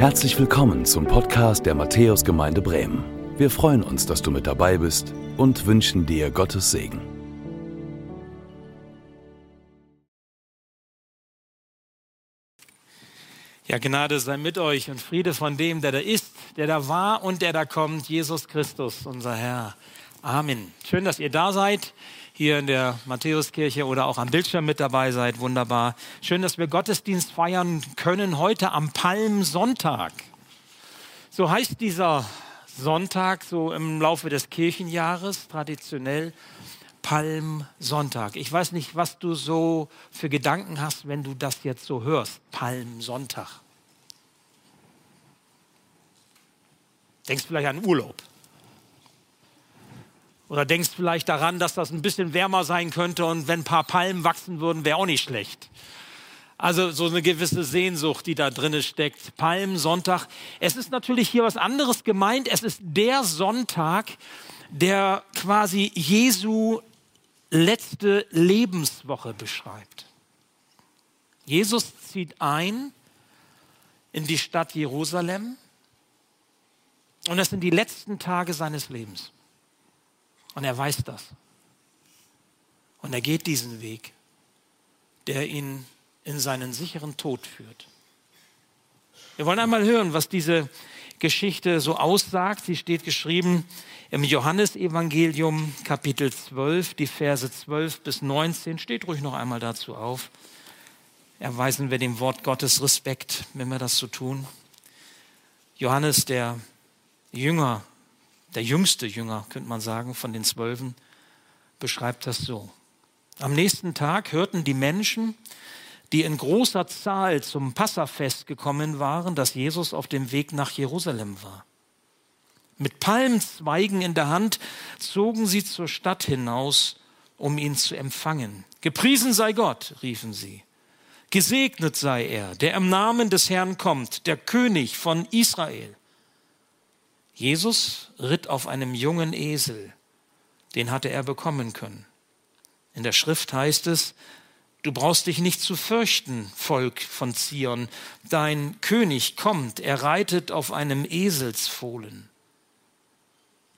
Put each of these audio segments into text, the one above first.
Herzlich willkommen zum Podcast der Matthäusgemeinde Bremen. Wir freuen uns, dass du mit dabei bist und wünschen dir Gottes Segen. Ja, Gnade sei mit euch und Friede von dem, der da ist, der da war und der da kommt, Jesus Christus, unser Herr. Amen. Schön, dass ihr da seid hier in der Matthäuskirche oder auch am Bildschirm mit dabei seid. Wunderbar. Schön, dass wir Gottesdienst feiern können heute am Palmsonntag. So heißt dieser Sonntag so im Laufe des Kirchenjahres traditionell Palmsonntag. Ich weiß nicht, was du so für Gedanken hast, wenn du das jetzt so hörst. Palmsonntag. Denkst vielleicht an Urlaub. Oder denkst vielleicht daran, dass das ein bisschen wärmer sein könnte und wenn ein paar Palmen wachsen würden, wäre auch nicht schlecht. Also so eine gewisse Sehnsucht, die da drin steckt. Palmsonntag. Es ist natürlich hier was anderes gemeint. Es ist der Sonntag, der quasi Jesu letzte Lebenswoche beschreibt. Jesus zieht ein in die Stadt Jerusalem und das sind die letzten Tage seines Lebens. Und er weiß das. Und er geht diesen Weg, der ihn in seinen sicheren Tod führt. Wir wollen einmal hören, was diese Geschichte so aussagt. Sie steht geschrieben im Johannesevangelium Kapitel 12, die Verse 12 bis 19. Steht ruhig noch einmal dazu auf. Erweisen wir dem Wort Gottes Respekt, wenn wir das so tun. Johannes, der Jünger der jüngste Jünger, könnte man sagen, von den Zwölfen, beschreibt das so. Am nächsten Tag hörten die Menschen, die in großer Zahl zum Passafest gekommen waren, dass Jesus auf dem Weg nach Jerusalem war. Mit Palmzweigen in der Hand zogen sie zur Stadt hinaus, um ihn zu empfangen. Gepriesen sei Gott, riefen sie. Gesegnet sei er, der im Namen des Herrn kommt, der König von Israel. Jesus ritt auf einem jungen Esel, den hatte er bekommen können. In der Schrift heißt es, du brauchst dich nicht zu fürchten, Volk von Zion, dein König kommt, er reitet auf einem Eselsfohlen.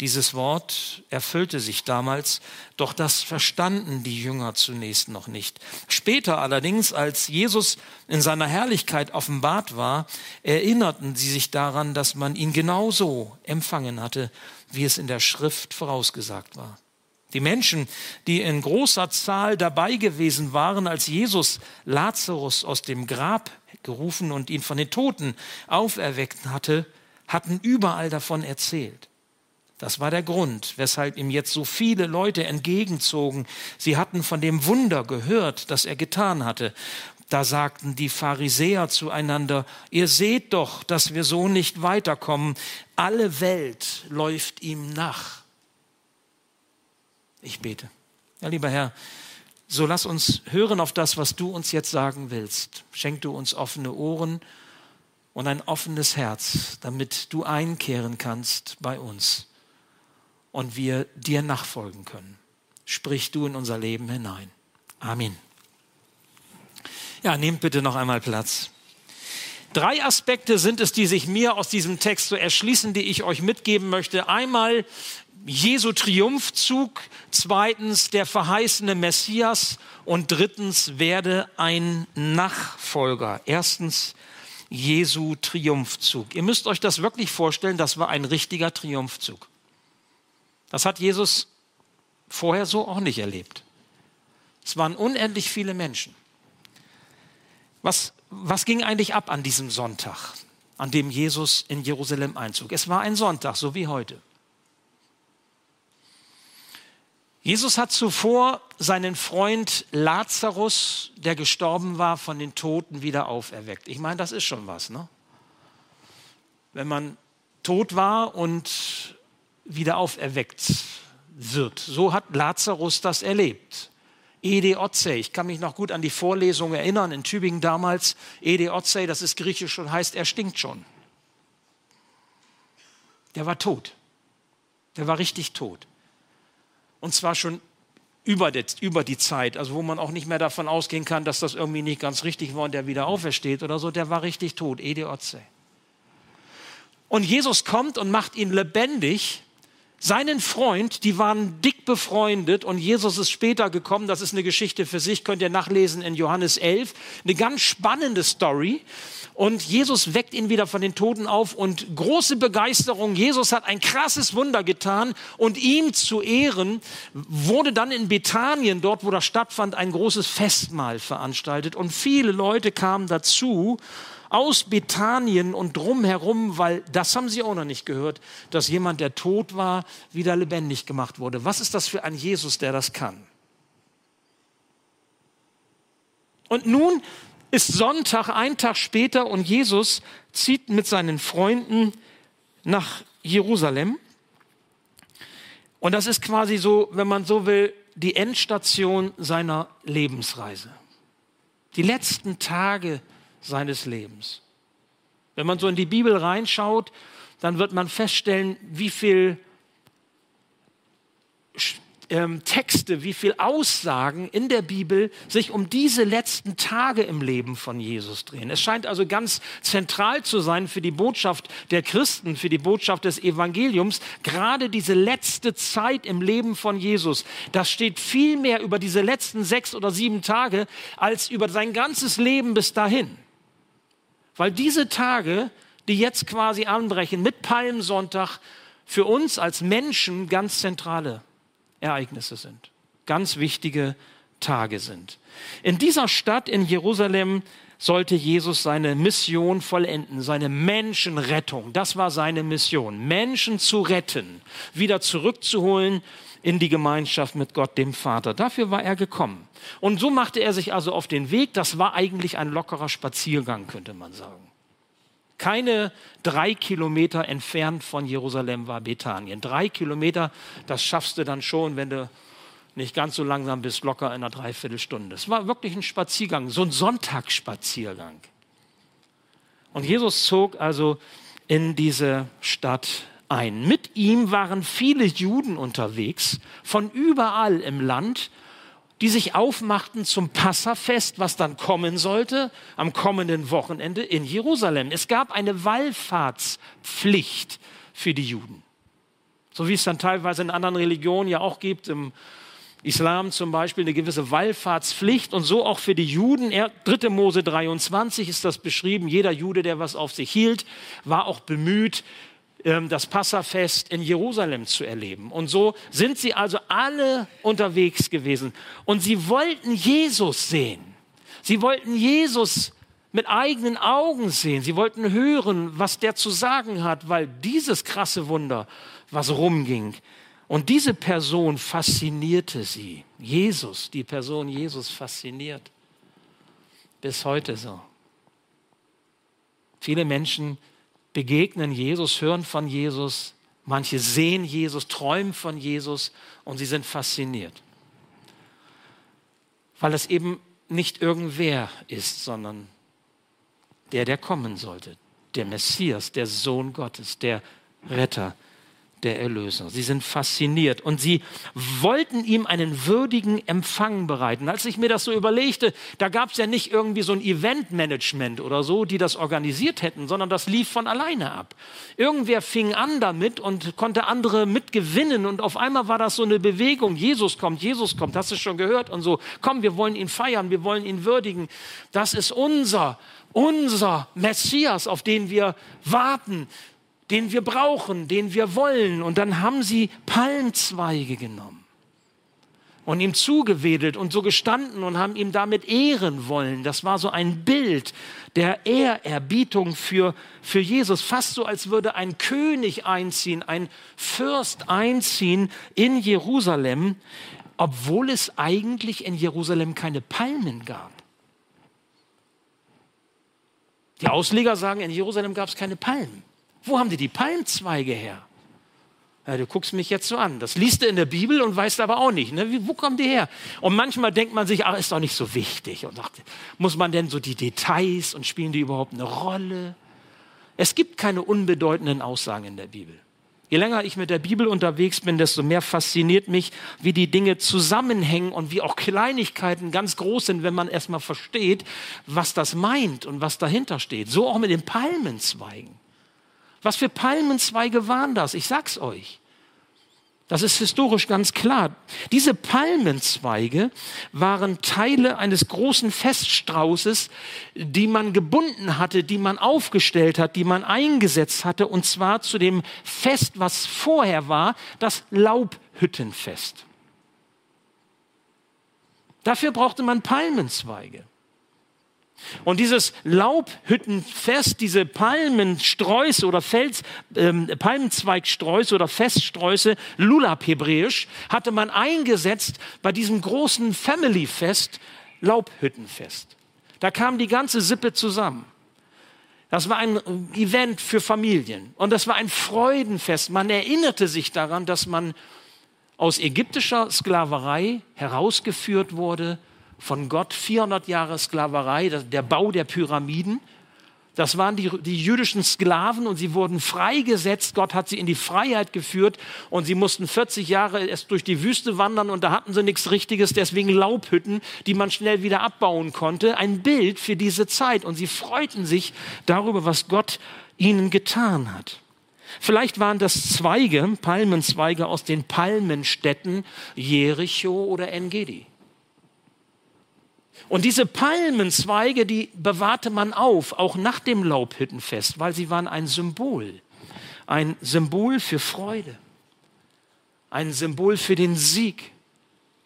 Dieses Wort erfüllte sich damals, doch das verstanden die Jünger zunächst noch nicht. Später allerdings, als Jesus in seiner Herrlichkeit offenbart war, erinnerten sie sich daran, dass man ihn genauso empfangen hatte, wie es in der Schrift vorausgesagt war. Die Menschen, die in großer Zahl dabei gewesen waren, als Jesus Lazarus aus dem Grab gerufen und ihn von den Toten auferweckt hatte, hatten überall davon erzählt. Das war der Grund, weshalb ihm jetzt so viele Leute entgegenzogen. Sie hatten von dem Wunder gehört, das er getan hatte. Da sagten die Pharisäer zueinander, ihr seht doch, dass wir so nicht weiterkommen. Alle Welt läuft ihm nach. Ich bete. Ja, lieber Herr, so lass uns hören auf das, was du uns jetzt sagen willst. Schenk du uns offene Ohren und ein offenes Herz, damit du einkehren kannst bei uns und wir dir nachfolgen können. Sprich du in unser Leben hinein. Amen. Ja, nehmt bitte noch einmal Platz. Drei Aspekte sind es, die sich mir aus diesem Text so erschließen, die ich euch mitgeben möchte. Einmal Jesu Triumphzug, zweitens der verheißene Messias und drittens werde ein Nachfolger. Erstens Jesu Triumphzug. Ihr müsst euch das wirklich vorstellen, das war ein richtiger Triumphzug. Das hat Jesus vorher so auch nicht erlebt. Es waren unendlich viele Menschen. Was, was ging eigentlich ab an diesem Sonntag, an dem Jesus in Jerusalem einzog? Es war ein Sonntag, so wie heute. Jesus hat zuvor seinen Freund Lazarus, der gestorben war, von den Toten wieder auferweckt. Ich meine, das ist schon was, ne? Wenn man tot war und wieder auferweckt wird. So hat Lazarus das erlebt. Ede Otzei, ich kann mich noch gut an die Vorlesung erinnern in Tübingen damals. Ede Otzei, das ist griechisch und heißt, er stinkt schon. Der war tot. Der war richtig tot. Und zwar schon über die, über die Zeit, also wo man auch nicht mehr davon ausgehen kann, dass das irgendwie nicht ganz richtig war und der wieder aufersteht oder so, der war richtig tot, Ede Otzei. Und Jesus kommt und macht ihn lebendig. Seinen Freund, die waren dick befreundet und Jesus ist später gekommen. Das ist eine Geschichte für sich, könnt ihr nachlesen in Johannes 11. Eine ganz spannende Story. Und Jesus weckt ihn wieder von den Toten auf und große Begeisterung. Jesus hat ein krasses Wunder getan und ihm zu Ehren wurde dann in Bethanien, dort wo das stattfand, ein großes Festmahl veranstaltet und viele Leute kamen dazu aus Bethanien und drumherum, weil das haben sie auch noch nicht gehört, dass jemand, der tot war, wieder lebendig gemacht wurde. Was ist das für ein Jesus, der das kann? Und nun ist Sonntag, ein Tag später, und Jesus zieht mit seinen Freunden nach Jerusalem. Und das ist quasi so, wenn man so will, die Endstation seiner Lebensreise. Die letzten Tage seines Lebens. Wenn man so in die Bibel reinschaut, dann wird man feststellen, wie viel ähm, Texte, wie viel Aussagen in der Bibel sich um diese letzten Tage im Leben von Jesus drehen. Es scheint also ganz zentral zu sein für die Botschaft der Christen, für die Botschaft des Evangeliums, gerade diese letzte Zeit im Leben von Jesus. Das steht viel mehr über diese letzten sechs oder sieben Tage als über sein ganzes Leben bis dahin. Weil diese Tage, die jetzt quasi anbrechen mit Palmsonntag, für uns als Menschen ganz zentrale Ereignisse sind, ganz wichtige Tage sind. In dieser Stadt in Jerusalem sollte Jesus seine Mission vollenden, seine Menschenrettung. Das war seine Mission, Menschen zu retten, wieder zurückzuholen in die Gemeinschaft mit Gott, dem Vater. Dafür war er gekommen. Und so machte er sich also auf den Weg. Das war eigentlich ein lockerer Spaziergang, könnte man sagen. Keine drei Kilometer entfernt von Jerusalem war Bethanien. Drei Kilometer, das schaffst du dann schon, wenn du nicht ganz so langsam bist, locker in einer Dreiviertelstunde. Es war wirklich ein Spaziergang, so ein Sonntagsspaziergang. Und Jesus zog also in diese Stadt ein. Mit ihm waren viele Juden unterwegs, von überall im Land, die sich aufmachten zum Passafest, was dann kommen sollte, am kommenden Wochenende in Jerusalem. Es gab eine Wallfahrtspflicht für die Juden. So wie es dann teilweise in anderen Religionen ja auch gibt, im Islam zum Beispiel eine gewisse Wallfahrtspflicht und so auch für die Juden. 3. Mose 23 ist das beschrieben. Jeder Jude, der was auf sich hielt, war auch bemüht, das Passafest in Jerusalem zu erleben. Und so sind sie also alle unterwegs gewesen. Und sie wollten Jesus sehen. Sie wollten Jesus mit eigenen Augen sehen. Sie wollten hören, was der zu sagen hat, weil dieses krasse Wunder, was rumging, und diese Person faszinierte sie. Jesus, die Person Jesus fasziniert. Bis heute so. Viele Menschen begegnen Jesus, hören von Jesus, manche sehen Jesus, träumen von Jesus und sie sind fasziniert. Weil es eben nicht irgendwer ist, sondern der, der kommen sollte, der Messias, der Sohn Gottes, der Retter der Erlöser. Sie sind fasziniert und sie wollten ihm einen würdigen Empfang bereiten. Als ich mir das so überlegte, da gab es ja nicht irgendwie so ein Eventmanagement oder so, die das organisiert hätten, sondern das lief von alleine ab. Irgendwer fing an damit und konnte andere mitgewinnen und auf einmal war das so eine Bewegung. Jesus kommt, Jesus kommt, hast du schon gehört und so. Komm, wir wollen ihn feiern, wir wollen ihn würdigen. Das ist unser, unser Messias, auf den wir warten den wir brauchen, den wir wollen. Und dann haben sie Palmzweige genommen und ihm zugewedelt und so gestanden und haben ihm damit ehren wollen. Das war so ein Bild der Ehrerbietung für, für Jesus. Fast so, als würde ein König einziehen, ein Fürst einziehen in Jerusalem, obwohl es eigentlich in Jerusalem keine Palmen gab. Die Ausleger sagen, in Jerusalem gab es keine Palmen. Wo haben die die Palmzweige her? Ja, du guckst mich jetzt so an. Das liest du in der Bibel und weißt aber auch nicht. Ne? Wo kommen die her? Und manchmal denkt man sich, ach, ist doch nicht so wichtig. Und sagt, muss man denn so die Details und spielen die überhaupt eine Rolle? Es gibt keine unbedeutenden Aussagen in der Bibel. Je länger ich mit der Bibel unterwegs bin, desto mehr fasziniert mich, wie die Dinge zusammenhängen und wie auch Kleinigkeiten ganz groß sind, wenn man erstmal versteht, was das meint und was dahinter steht. So auch mit den Palmenzweigen. Was für Palmenzweige waren das? Ich sag's euch. Das ist historisch ganz klar. Diese Palmenzweige waren Teile eines großen Feststraußes, die man gebunden hatte, die man aufgestellt hat, die man eingesetzt hatte, und zwar zu dem Fest, was vorher war, das Laubhüttenfest. Dafür brauchte man Palmenzweige. Und dieses Laubhüttenfest, diese Palmensträuße oder Fels, ähm, Palmenzweigsträuße oder Feststräuße, Lulab hebräisch, hatte man eingesetzt bei diesem großen Family-Fest, Laubhüttenfest. Da kam die ganze Sippe zusammen. Das war ein Event für Familien und das war ein Freudenfest. Man erinnerte sich daran, dass man aus ägyptischer Sklaverei herausgeführt wurde von Gott 400 Jahre Sklaverei, der Bau der Pyramiden. Das waren die, die jüdischen Sklaven und sie wurden freigesetzt. Gott hat sie in die Freiheit geführt und sie mussten 40 Jahre erst durch die Wüste wandern und da hatten sie nichts Richtiges, deswegen Laubhütten, die man schnell wieder abbauen konnte. Ein Bild für diese Zeit und sie freuten sich darüber, was Gott ihnen getan hat. Vielleicht waren das Zweige, Palmenzweige aus den Palmenstädten Jericho oder Engedi. Und diese Palmenzweige, die bewahrte man auf, auch nach dem Laubhüttenfest, weil sie waren ein Symbol. Ein Symbol für Freude. Ein Symbol für den Sieg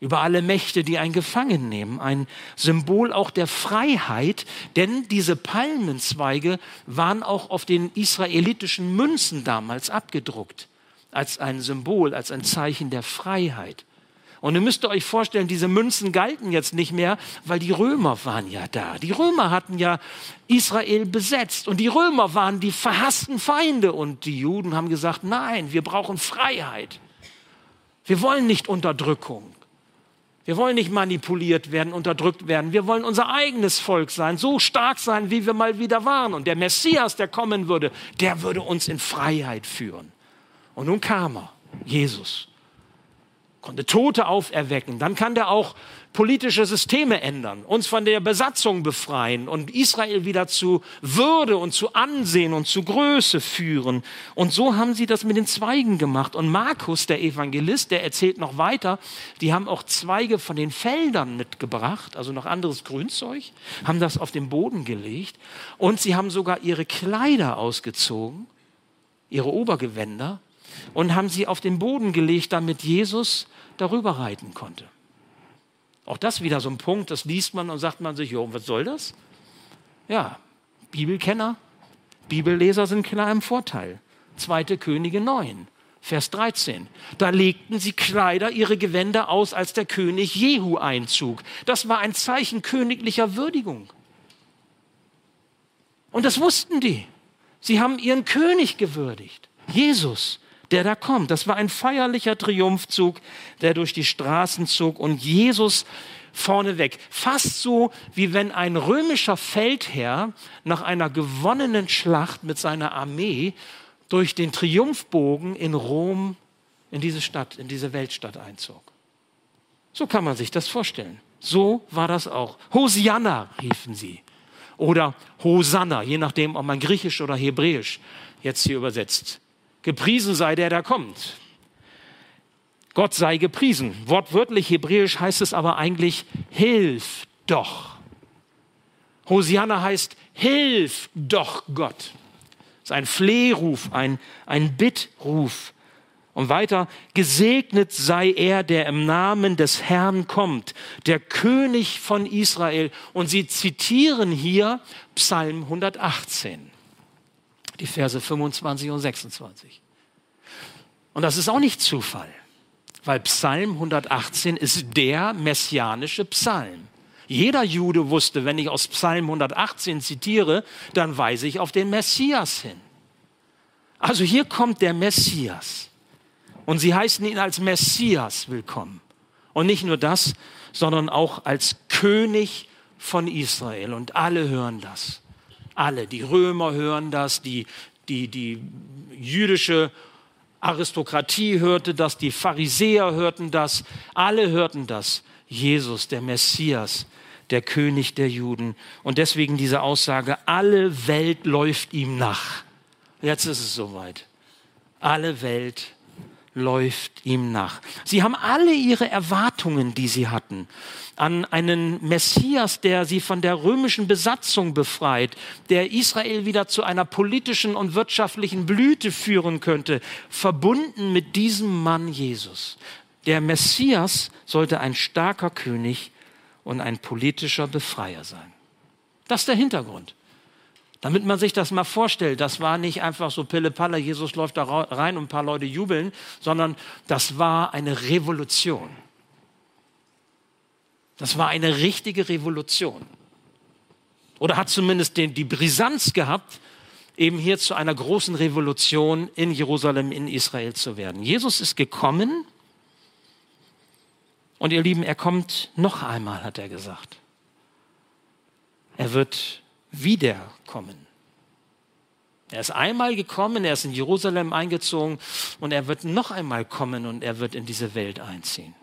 über alle Mächte, die einen gefangen nehmen. Ein Symbol auch der Freiheit, denn diese Palmenzweige waren auch auf den israelitischen Münzen damals abgedruckt. Als ein Symbol, als ein Zeichen der Freiheit. Und ihr müsst euch vorstellen, diese Münzen galten jetzt nicht mehr, weil die Römer waren ja da. Die Römer hatten ja Israel besetzt und die Römer waren die verhassten Feinde und die Juden haben gesagt, nein, wir brauchen Freiheit. Wir wollen nicht Unterdrückung. Wir wollen nicht manipuliert werden, unterdrückt werden. Wir wollen unser eigenes Volk sein, so stark sein, wie wir mal wieder waren. Und der Messias, der kommen würde, der würde uns in Freiheit führen. Und nun kam er, Jesus konnte Tote auferwecken. Dann kann der auch politische Systeme ändern, uns von der Besatzung befreien und Israel wieder zu Würde und zu Ansehen und zu Größe führen. Und so haben sie das mit den Zweigen gemacht. Und Markus, der Evangelist, der erzählt noch weiter, die haben auch Zweige von den Feldern mitgebracht, also noch anderes Grünzeug, haben das auf den Boden gelegt und sie haben sogar ihre Kleider ausgezogen, ihre Obergewänder und haben sie auf den Boden gelegt, damit Jesus darüber reiten konnte. Auch das wieder so ein Punkt, das liest man und sagt man sich, jo, was soll das? Ja, Bibelkenner, Bibelleser sind klar im Vorteil. Zweite Könige 9, Vers 13. Da legten sie Kleider, ihre Gewänder aus, als der König Jehu einzog. Das war ein Zeichen königlicher Würdigung. Und das wussten die. Sie haben ihren König gewürdigt, Jesus der da kommt. Das war ein feierlicher Triumphzug, der durch die Straßen zog und Jesus vorneweg. Fast so, wie wenn ein römischer Feldherr nach einer gewonnenen Schlacht mit seiner Armee durch den Triumphbogen in Rom in diese Stadt, in diese Weltstadt einzog. So kann man sich das vorstellen. So war das auch. Hosianna riefen sie. Oder Hosanna, je nachdem, ob man griechisch oder hebräisch jetzt hier übersetzt. Gepriesen sei der, der kommt. Gott sei gepriesen. Wortwörtlich hebräisch heißt es aber eigentlich, hilf doch. Hosianna heißt, hilf doch Gott. Das ist ein Flehruf, ein, ein Bittruf. Und weiter, gesegnet sei er, der im Namen des Herrn kommt, der König von Israel. Und sie zitieren hier Psalm 118 die Verse 25 und 26. Und das ist auch nicht Zufall, weil Psalm 118 ist der messianische Psalm. Jeder Jude wusste, wenn ich aus Psalm 118 zitiere, dann weise ich auf den Messias hin. Also hier kommt der Messias. Und sie heißen ihn als Messias willkommen. Und nicht nur das, sondern auch als König von Israel. Und alle hören das. Alle, die Römer hören das, die, die, die jüdische Aristokratie hörte das, die Pharisäer hörten das, alle hörten das. Jesus, der Messias, der König der Juden. Und deswegen diese Aussage, alle Welt läuft ihm nach. Jetzt ist es soweit. Alle Welt läuft ihm nach. Sie haben alle ihre Erwartungen, die sie hatten, an einen Messias, der sie von der römischen Besatzung befreit, der Israel wieder zu einer politischen und wirtschaftlichen Blüte führen könnte, verbunden mit diesem Mann Jesus. Der Messias sollte ein starker König und ein politischer Befreier sein. Das ist der Hintergrund. Damit man sich das mal vorstellt, das war nicht einfach so Pille-Palle, Jesus läuft da rein und ein paar Leute jubeln, sondern das war eine Revolution. Das war eine richtige Revolution. Oder hat zumindest den, die Brisanz gehabt, eben hier zu einer großen Revolution in Jerusalem, in Israel zu werden. Jesus ist gekommen und ihr Lieben, er kommt noch einmal, hat er gesagt. Er wird wiederkommen. Er ist einmal gekommen, er ist in Jerusalem eingezogen und er wird noch einmal kommen und er wird in diese Welt einziehen.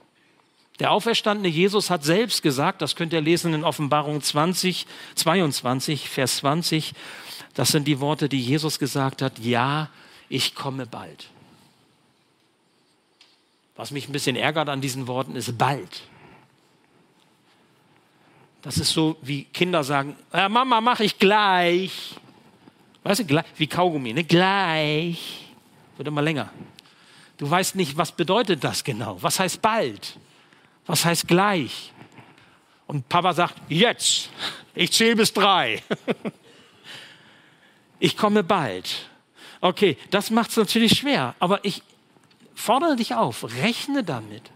Der auferstandene Jesus hat selbst gesagt, das könnt ihr lesen in Offenbarung 20, 22, Vers 20, das sind die Worte, die Jesus gesagt hat, ja, ich komme bald. Was mich ein bisschen ärgert an diesen Worten ist bald. Das ist so, wie Kinder sagen, ja, Mama, mach ich gleich. Weißt du, wie Kaugummi, ne? Gleich. Wird immer länger. Du weißt nicht, was bedeutet das genau? Was heißt bald? Was heißt gleich? Und Papa sagt, jetzt. Ich zähle bis drei. ich komme bald. Okay, das macht es natürlich schwer. Aber ich fordere dich auf, rechne damit,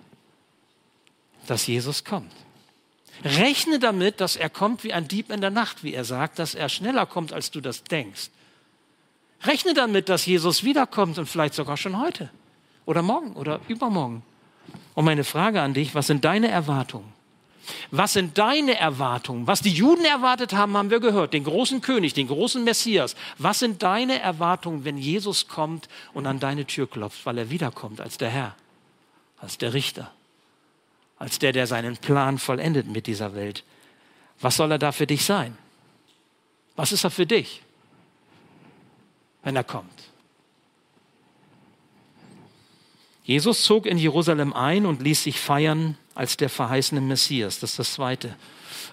dass Jesus kommt. Rechne damit, dass er kommt wie ein Dieb in der Nacht, wie er sagt, dass er schneller kommt, als du das denkst. Rechne damit, dass Jesus wiederkommt und vielleicht sogar schon heute oder morgen oder übermorgen. Und meine Frage an dich, was sind deine Erwartungen? Was sind deine Erwartungen? Was die Juden erwartet haben, haben wir gehört. Den großen König, den großen Messias. Was sind deine Erwartungen, wenn Jesus kommt und an deine Tür klopft, weil er wiederkommt als der Herr, als der Richter? Als der, der seinen Plan vollendet mit dieser Welt. Was soll er da für dich sein? Was ist er für dich, wenn er kommt? Jesus zog in Jerusalem ein und ließ sich feiern als der verheißene Messias. Das ist das Zweite.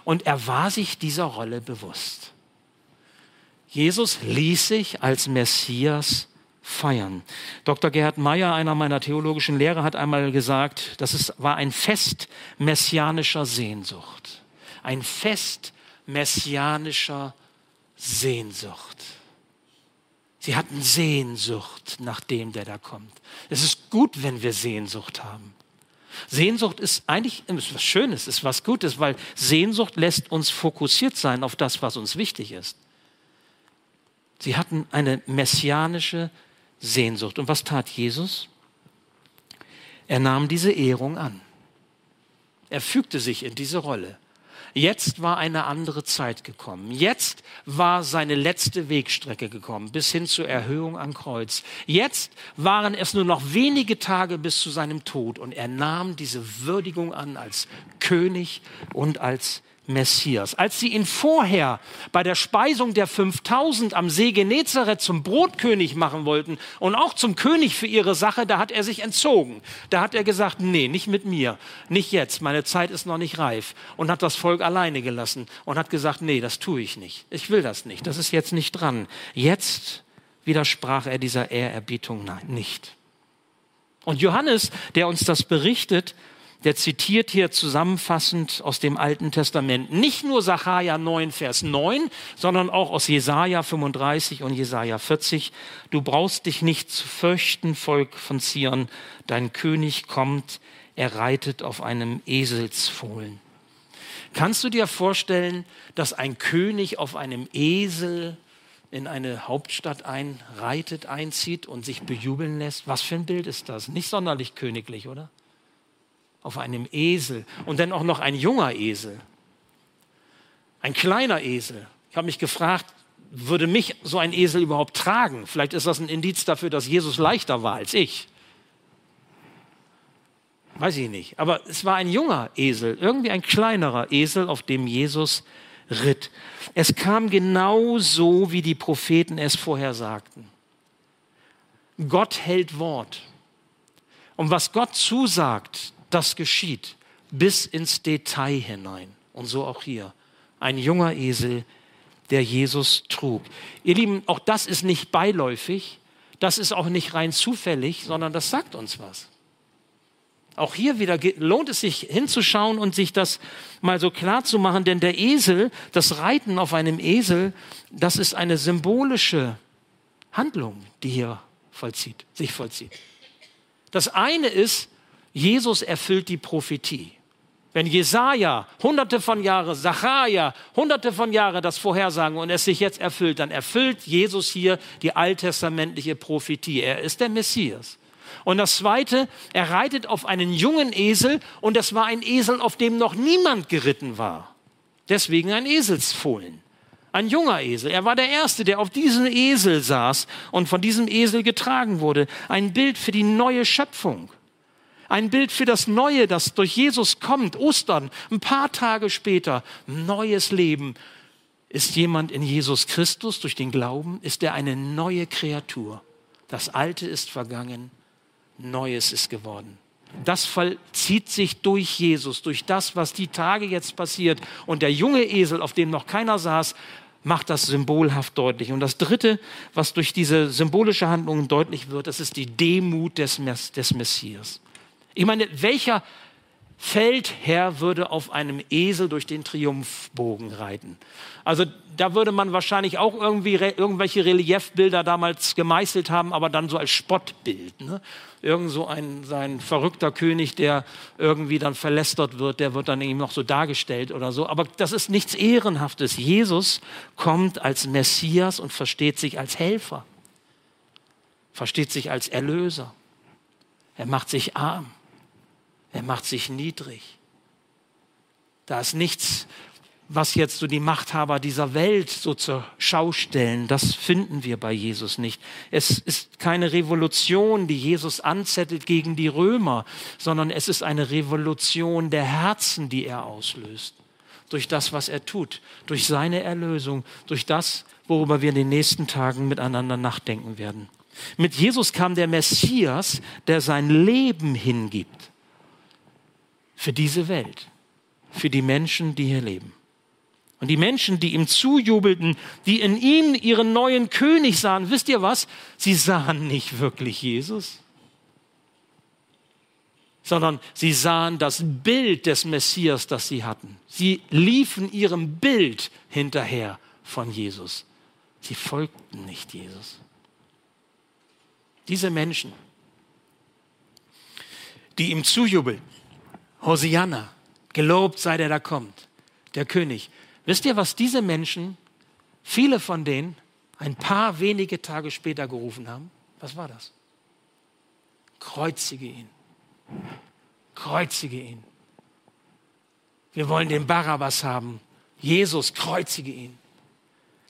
Und er war sich dieser Rolle bewusst. Jesus ließ sich als Messias feiern. Dr. Gerhard Meyer, einer meiner theologischen Lehrer, hat einmal gesagt, das ist, war ein Fest messianischer Sehnsucht. Ein Fest messianischer Sehnsucht. Sie hatten Sehnsucht nach dem, der da kommt. Es ist gut, wenn wir Sehnsucht haben. Sehnsucht ist eigentlich ist was Schönes, ist was Gutes, weil Sehnsucht lässt uns fokussiert sein auf das, was uns wichtig ist. Sie hatten eine messianische Sehnsucht. Und was tat Jesus? Er nahm diese Ehrung an. Er fügte sich in diese Rolle. Jetzt war eine andere Zeit gekommen. Jetzt war seine letzte Wegstrecke gekommen, bis hin zur Erhöhung am Kreuz. Jetzt waren es nur noch wenige Tage bis zu seinem Tod und er nahm diese Würdigung an als König und als Messias. Als sie ihn vorher bei der Speisung der 5000 am See Genezareth zum Brotkönig machen wollten und auch zum König für ihre Sache, da hat er sich entzogen. Da hat er gesagt, nee, nicht mit mir, nicht jetzt, meine Zeit ist noch nicht reif und hat das Volk alleine gelassen und hat gesagt, nee, das tue ich nicht. Ich will das nicht. Das ist jetzt nicht dran. Jetzt widersprach er dieser Ehrerbietung nicht. Und Johannes, der uns das berichtet, der zitiert hier zusammenfassend aus dem Alten Testament nicht nur Sacharja 9, Vers 9, sondern auch aus Jesaja 35 und Jesaja 40. Du brauchst dich nicht zu fürchten, Volk von Zion. Dein König kommt, er reitet auf einem Eselsfohlen. Kannst du dir vorstellen, dass ein König auf einem Esel in eine Hauptstadt einreitet, einzieht und sich bejubeln lässt? Was für ein Bild ist das? Nicht sonderlich königlich, oder? Auf einem Esel und dann auch noch ein junger Esel, ein kleiner Esel. Ich habe mich gefragt, würde mich so ein Esel überhaupt tragen? Vielleicht ist das ein Indiz dafür, dass Jesus leichter war als ich. Weiß ich nicht. Aber es war ein junger Esel, irgendwie ein kleinerer Esel, auf dem Jesus ritt. Es kam genau so, wie die Propheten es vorher sagten. Gott hält Wort. Und was Gott zusagt, das geschieht bis ins Detail hinein. Und so auch hier. Ein junger Esel, der Jesus trug. Ihr Lieben, auch das ist nicht beiläufig, das ist auch nicht rein zufällig, sondern das sagt uns was. Auch hier wieder lohnt es sich hinzuschauen und sich das mal so klar zu machen, denn der Esel, das Reiten auf einem Esel, das ist eine symbolische Handlung, die hier vollzieht, sich vollzieht. Das eine ist, Jesus erfüllt die Prophetie. Wenn Jesaja hunderte von Jahren, Sacharja hunderte von Jahren das vorhersagen und es sich jetzt erfüllt, dann erfüllt Jesus hier die alttestamentliche Prophetie. Er ist der Messias. Und das zweite, er reitet auf einen jungen Esel und es war ein Esel, auf dem noch niemand geritten war. Deswegen ein Eselsfohlen. Ein junger Esel. Er war der Erste, der auf diesem Esel saß und von diesem Esel getragen wurde. Ein Bild für die neue Schöpfung. Ein Bild für das Neue, das durch Jesus kommt. Ostern, ein paar Tage später, neues Leben. Ist jemand in Jesus Christus durch den Glauben, ist er eine neue Kreatur. Das Alte ist vergangen, Neues ist geworden. Das vollzieht sich durch Jesus, durch das, was die Tage jetzt passiert. Und der junge Esel, auf dem noch keiner saß, macht das symbolhaft deutlich. Und das Dritte, was durch diese symbolische Handlung deutlich wird, das ist die Demut des, Mess des Messias. Ich meine, welcher Feldherr würde auf einem Esel durch den Triumphbogen reiten. Also da würde man wahrscheinlich auch irgendwie irgendwelche Reliefbilder damals gemeißelt haben, aber dann so als Spottbild. Ne? Irgend so ein, sein verrückter König, der irgendwie dann verlästert wird, der wird dann eben noch so dargestellt oder so. Aber das ist nichts Ehrenhaftes. Jesus kommt als Messias und versteht sich als Helfer, versteht sich als Erlöser. Er macht sich arm. Er macht sich niedrig. Da ist nichts, was jetzt so die Machthaber dieser Welt so zur Schau stellen. Das finden wir bei Jesus nicht. Es ist keine Revolution, die Jesus anzettelt gegen die Römer, sondern es ist eine Revolution der Herzen, die er auslöst. Durch das, was er tut, durch seine Erlösung, durch das, worüber wir in den nächsten Tagen miteinander nachdenken werden. Mit Jesus kam der Messias, der sein Leben hingibt für diese Welt, für die Menschen, die hier leben. Und die Menschen, die ihm zujubelten, die in ihm ihren neuen König sahen, wisst ihr was? Sie sahen nicht wirklich Jesus, sondern sie sahen das Bild des Messias, das sie hatten. Sie liefen ihrem Bild hinterher von Jesus. Sie folgten nicht Jesus. Diese Menschen, die ihm zujubeln, Hosianna, gelobt sei der da kommt, der König. Wisst ihr, was diese Menschen, viele von denen, ein paar wenige Tage später gerufen haben? Was war das? Kreuzige ihn. Kreuzige ihn. Wir wollen den Barabbas haben. Jesus, kreuzige ihn.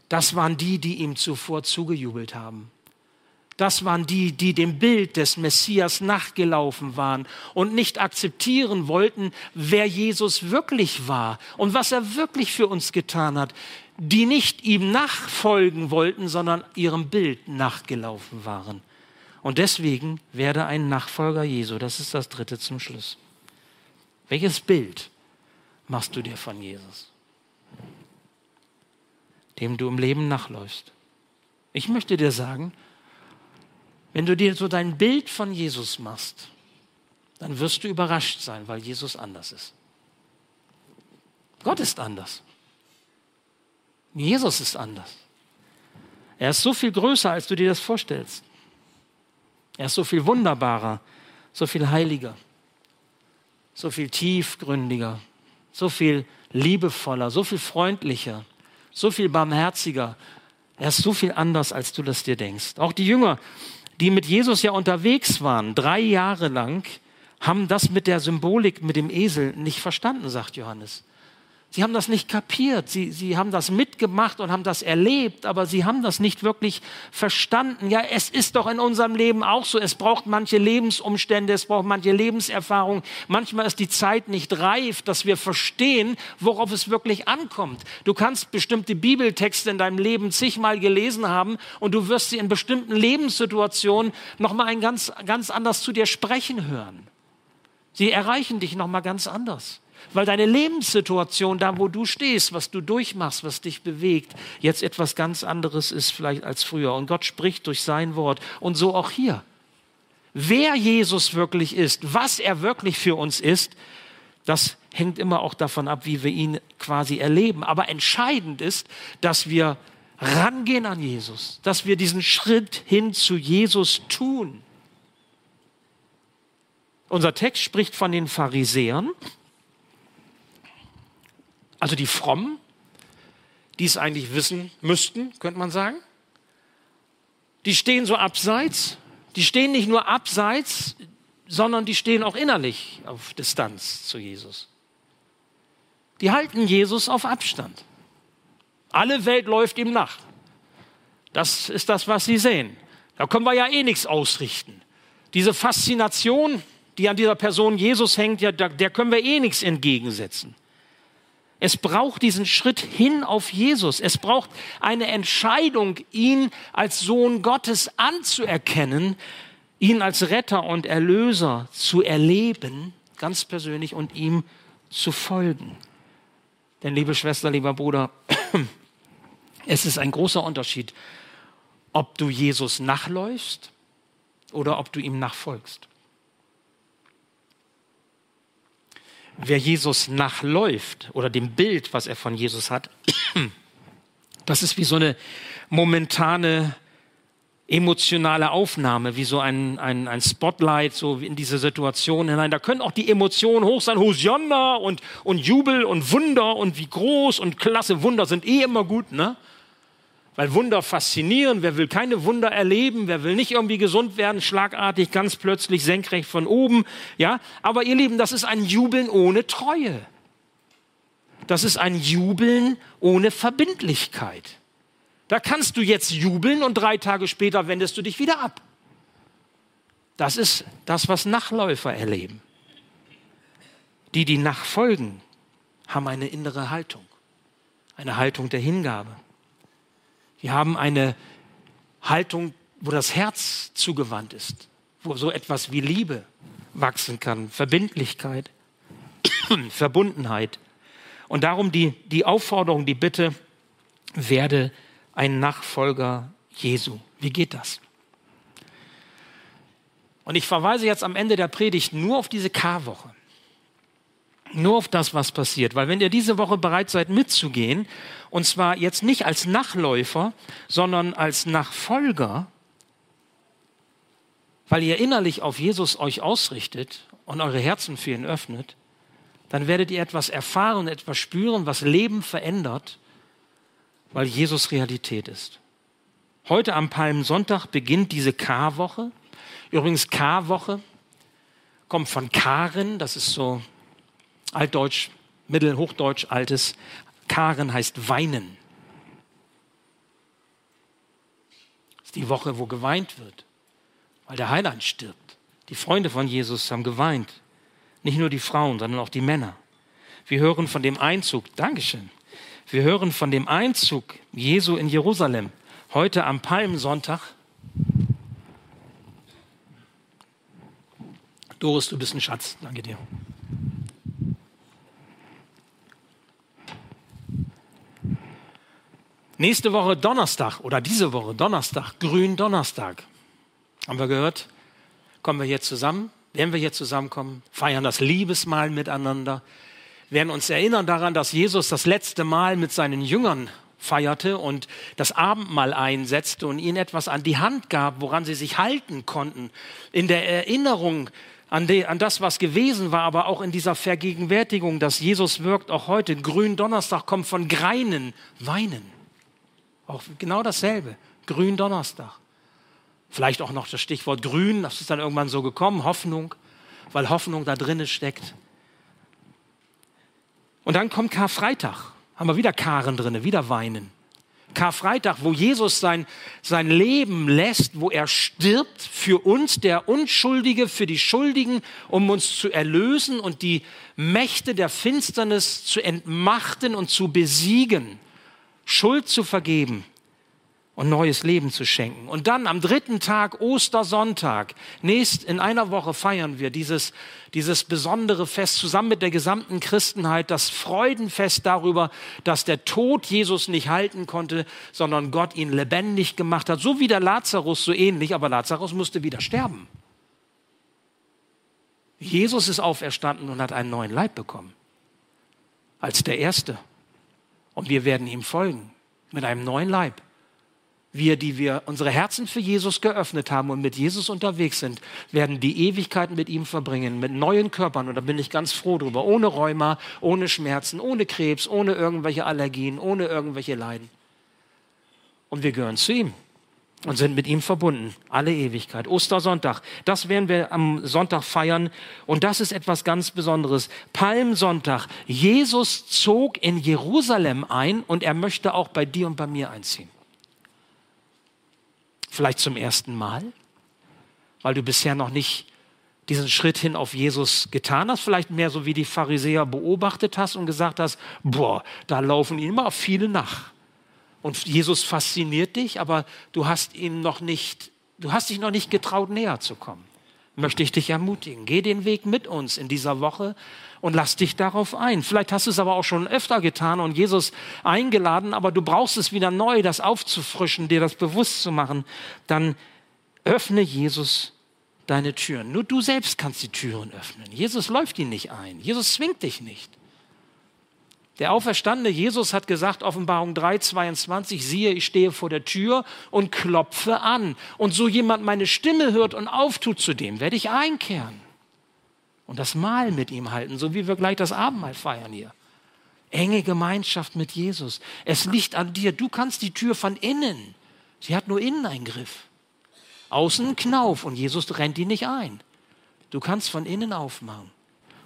Das waren die, die ihm zuvor zugejubelt haben. Das waren die, die dem Bild des Messias nachgelaufen waren und nicht akzeptieren wollten, wer Jesus wirklich war und was er wirklich für uns getan hat. Die nicht ihm nachfolgen wollten, sondern ihrem Bild nachgelaufen waren. Und deswegen werde ein Nachfolger Jesu. Das ist das dritte zum Schluss. Welches Bild machst du dir von Jesus? Dem du im Leben nachläufst. Ich möchte dir sagen, wenn du dir so dein Bild von Jesus machst, dann wirst du überrascht sein, weil Jesus anders ist. Gott ist anders. Jesus ist anders. Er ist so viel größer, als du dir das vorstellst. Er ist so viel wunderbarer, so viel heiliger, so viel tiefgründiger, so viel liebevoller, so viel freundlicher, so viel barmherziger. Er ist so viel anders, als du das dir denkst. Auch die Jünger die mit Jesus ja unterwegs waren, drei Jahre lang, haben das mit der Symbolik, mit dem Esel nicht verstanden, sagt Johannes. Sie haben das nicht kapiert. Sie, sie haben das mitgemacht und haben das erlebt, aber sie haben das nicht wirklich verstanden. Ja, es ist doch in unserem Leben auch so. Es braucht manche Lebensumstände, es braucht manche Lebenserfahrung. Manchmal ist die Zeit nicht reif, dass wir verstehen, worauf es wirklich ankommt. Du kannst bestimmte Bibeltexte in deinem Leben zigmal gelesen haben und du wirst sie in bestimmten Lebenssituationen nochmal ein ganz, ganz anders zu dir sprechen hören. Sie erreichen dich nochmal ganz anders weil deine Lebenssituation, da wo du stehst, was du durchmachst, was dich bewegt, jetzt etwas ganz anderes ist vielleicht als früher. Und Gott spricht durch sein Wort und so auch hier. Wer Jesus wirklich ist, was er wirklich für uns ist, das hängt immer auch davon ab, wie wir ihn quasi erleben. Aber entscheidend ist, dass wir rangehen an Jesus, dass wir diesen Schritt hin zu Jesus tun. Unser Text spricht von den Pharisäern, also die Frommen, die es eigentlich wissen müssten, könnte man sagen. Die stehen so abseits. Die stehen nicht nur abseits, sondern die stehen auch innerlich auf Distanz zu Jesus. Die halten Jesus auf Abstand. Alle Welt läuft ihm nach. Das ist das, was sie sehen. Da können wir ja eh nichts ausrichten. Diese Faszination, die an dieser Person Jesus hängt, ja, der können wir eh nichts entgegensetzen. Es braucht diesen Schritt hin auf Jesus. Es braucht eine Entscheidung, ihn als Sohn Gottes anzuerkennen, ihn als Retter und Erlöser zu erleben, ganz persönlich, und ihm zu folgen. Denn liebe Schwester, lieber Bruder, es ist ein großer Unterschied, ob du Jesus nachläufst oder ob du ihm nachfolgst. Wer Jesus nachläuft oder dem Bild, was er von Jesus hat, das ist wie so eine momentane emotionale Aufnahme, wie so ein, ein, ein Spotlight, so in diese Situation hinein. Da können auch die Emotionen hoch sein, Hosianna und, und Jubel und Wunder und wie groß und klasse. Wunder sind eh immer gut, ne? Weil Wunder faszinieren. Wer will keine Wunder erleben? Wer will nicht irgendwie gesund werden? Schlagartig, ganz plötzlich, senkrecht von oben. Ja, aber ihr Lieben, das ist ein Jubeln ohne Treue. Das ist ein Jubeln ohne Verbindlichkeit. Da kannst du jetzt jubeln und drei Tage später wendest du dich wieder ab. Das ist das, was Nachläufer erleben. Die, die nachfolgen, haben eine innere Haltung, eine Haltung der Hingabe. Die haben eine Haltung, wo das Herz zugewandt ist, wo so etwas wie Liebe wachsen kann, Verbindlichkeit, Verbundenheit. Und darum die, die Aufforderung, die Bitte, werde ein Nachfolger Jesu. Wie geht das? Und ich verweise jetzt am Ende der Predigt nur auf diese Karwoche nur auf das, was passiert. Weil wenn ihr diese Woche bereit seid mitzugehen, und zwar jetzt nicht als Nachläufer, sondern als Nachfolger, weil ihr innerlich auf Jesus euch ausrichtet und eure Herzen für ihn öffnet, dann werdet ihr etwas erfahren, etwas spüren, was Leben verändert, weil Jesus Realität ist. Heute am Palmsonntag beginnt diese Karwoche. Übrigens Karwoche kommt von Karin, das ist so Altdeutsch, Mittelhochdeutsch, altes. Karen heißt weinen. Das ist die Woche, wo geweint wird, weil der Heiland stirbt. Die Freunde von Jesus haben geweint. Nicht nur die Frauen, sondern auch die Männer. Wir hören von dem Einzug, Dankeschön, wir hören von dem Einzug Jesu in Jerusalem heute am Palmsonntag. Doris, du bist ein Schatz. Danke dir. Nächste Woche Donnerstag oder diese Woche Donnerstag, Grün Donnerstag. Haben wir gehört? Kommen wir jetzt zusammen? Werden wir jetzt zusammenkommen? Feiern das Liebesmahl miteinander? Werden uns erinnern daran, dass Jesus das letzte Mal mit seinen Jüngern feierte und das Abendmahl einsetzte und ihnen etwas an die Hand gab, woran sie sich halten konnten. In der Erinnerung an, die, an das, was gewesen war, aber auch in dieser Vergegenwärtigung, dass Jesus wirkt auch heute. Grün Donnerstag kommt von Greinen, Weinen. Auch genau dasselbe. Gründonnerstag. Vielleicht auch noch das Stichwort grün, das ist dann irgendwann so gekommen, Hoffnung, weil Hoffnung da drinnen steckt. Und dann kommt Karfreitag. Haben wir wieder Karen drinne, wieder Weinen. Karfreitag, wo Jesus sein, sein Leben lässt, wo er stirbt für uns, der Unschuldige, für die Schuldigen, um uns zu erlösen und die Mächte der Finsternis zu entmachten und zu besiegen, Schuld zu vergeben und neues Leben zu schenken. Und dann am dritten Tag, Ostersonntag, nächst in einer Woche feiern wir dieses, dieses besondere Fest zusammen mit der gesamten Christenheit, das Freudenfest darüber, dass der Tod Jesus nicht halten konnte, sondern Gott ihn lebendig gemacht hat. So wie der Lazarus, so ähnlich, aber Lazarus musste wieder sterben. Jesus ist auferstanden und hat einen neuen Leib bekommen. Als der Erste. Und wir werden ihm folgen mit einem neuen Leib wir, die wir unsere Herzen für Jesus geöffnet haben und mit Jesus unterwegs sind, werden die Ewigkeiten mit ihm verbringen, mit neuen Körpern. Und da bin ich ganz froh drüber. Ohne Rheuma, ohne Schmerzen, ohne Krebs, ohne irgendwelche Allergien, ohne irgendwelche Leiden. Und wir gehören zu ihm und sind mit ihm verbunden. Alle Ewigkeit. Ostersonntag. Das werden wir am Sonntag feiern. Und das ist etwas ganz Besonderes. Palmsonntag. Jesus zog in Jerusalem ein und er möchte auch bei dir und bei mir einziehen. Vielleicht zum ersten Mal, weil du bisher noch nicht diesen Schritt hin auf Jesus getan hast, vielleicht mehr so wie die Pharisäer beobachtet hast und gesagt hast, boah, da laufen immer viele nach. Und Jesus fasziniert dich, aber du hast ihn noch nicht, du hast dich noch nicht getraut, näher zu kommen. Möchte ich dich ermutigen. Geh den Weg mit uns in dieser Woche und lass dich darauf ein. Vielleicht hast du es aber auch schon öfter getan und Jesus eingeladen, aber du brauchst es wieder neu, das aufzufrischen, dir das bewusst zu machen. Dann öffne Jesus deine Türen. Nur du selbst kannst die Türen öffnen. Jesus läuft ihn nicht ein. Jesus zwingt dich nicht. Der auferstandene Jesus hat gesagt, Offenbarung 3, 22, siehe, ich stehe vor der Tür und klopfe an. Und so jemand meine Stimme hört und auftut zu dem, werde ich einkehren und das Mahl mit ihm halten, so wie wir gleich das Abendmahl feiern hier. Enge Gemeinschaft mit Jesus. Es liegt an dir. Du kannst die Tür von innen. Sie hat nur innen einen Griff. Außen ein Knauf und Jesus rennt die nicht ein. Du kannst von innen aufmachen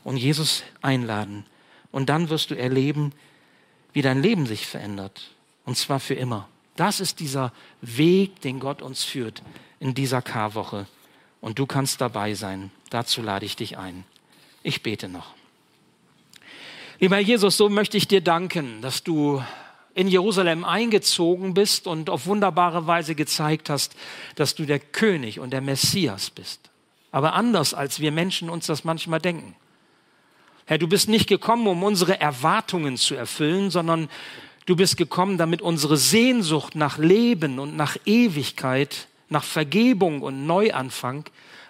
und Jesus einladen. Und dann wirst du erleben, wie dein Leben sich verändert. Und zwar für immer. Das ist dieser Weg, den Gott uns führt in dieser Karwoche und du kannst dabei sein. Dazu lade ich dich ein. Ich bete noch. Lieber Jesus, so möchte ich dir danken, dass du in Jerusalem eingezogen bist und auf wunderbare Weise gezeigt hast, dass du der König und der Messias bist. Aber anders, als wir Menschen uns das manchmal denken. Herr, du bist nicht gekommen, um unsere Erwartungen zu erfüllen, sondern du bist gekommen, damit unsere Sehnsucht nach Leben und nach Ewigkeit nach Vergebung und Neuanfang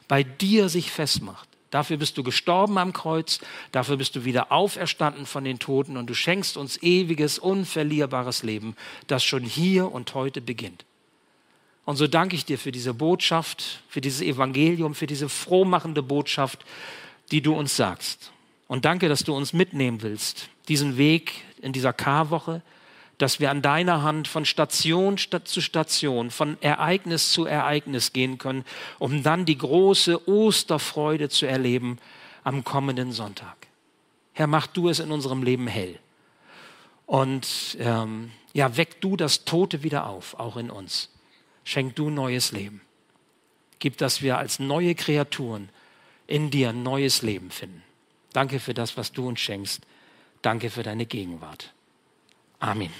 bei dir sich festmacht. Dafür bist du gestorben am Kreuz, dafür bist du wieder auferstanden von den Toten und du schenkst uns ewiges, unverlierbares Leben, das schon hier und heute beginnt. Und so danke ich dir für diese Botschaft, für dieses Evangelium, für diese frohmachende Botschaft, die du uns sagst. Und danke, dass du uns mitnehmen willst, diesen Weg in dieser Karwoche, dass wir an deiner Hand von Station zu Station, von Ereignis zu Ereignis gehen können, um dann die große Osterfreude zu erleben am kommenden Sonntag. Herr, mach du es in unserem Leben hell. Und ähm, ja, weck du das Tote wieder auf, auch in uns. Schenk du neues Leben. Gib, dass wir als neue Kreaturen in dir neues Leben finden. Danke für das, was du uns schenkst. Danke für deine Gegenwart. Amen.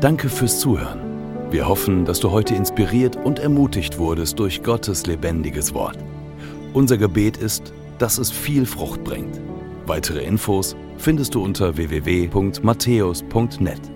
Danke fürs Zuhören. Wir hoffen, dass du heute inspiriert und ermutigt wurdest durch Gottes lebendiges Wort. Unser Gebet ist, dass es viel Frucht bringt. Weitere Infos findest du unter www.matthäus.net.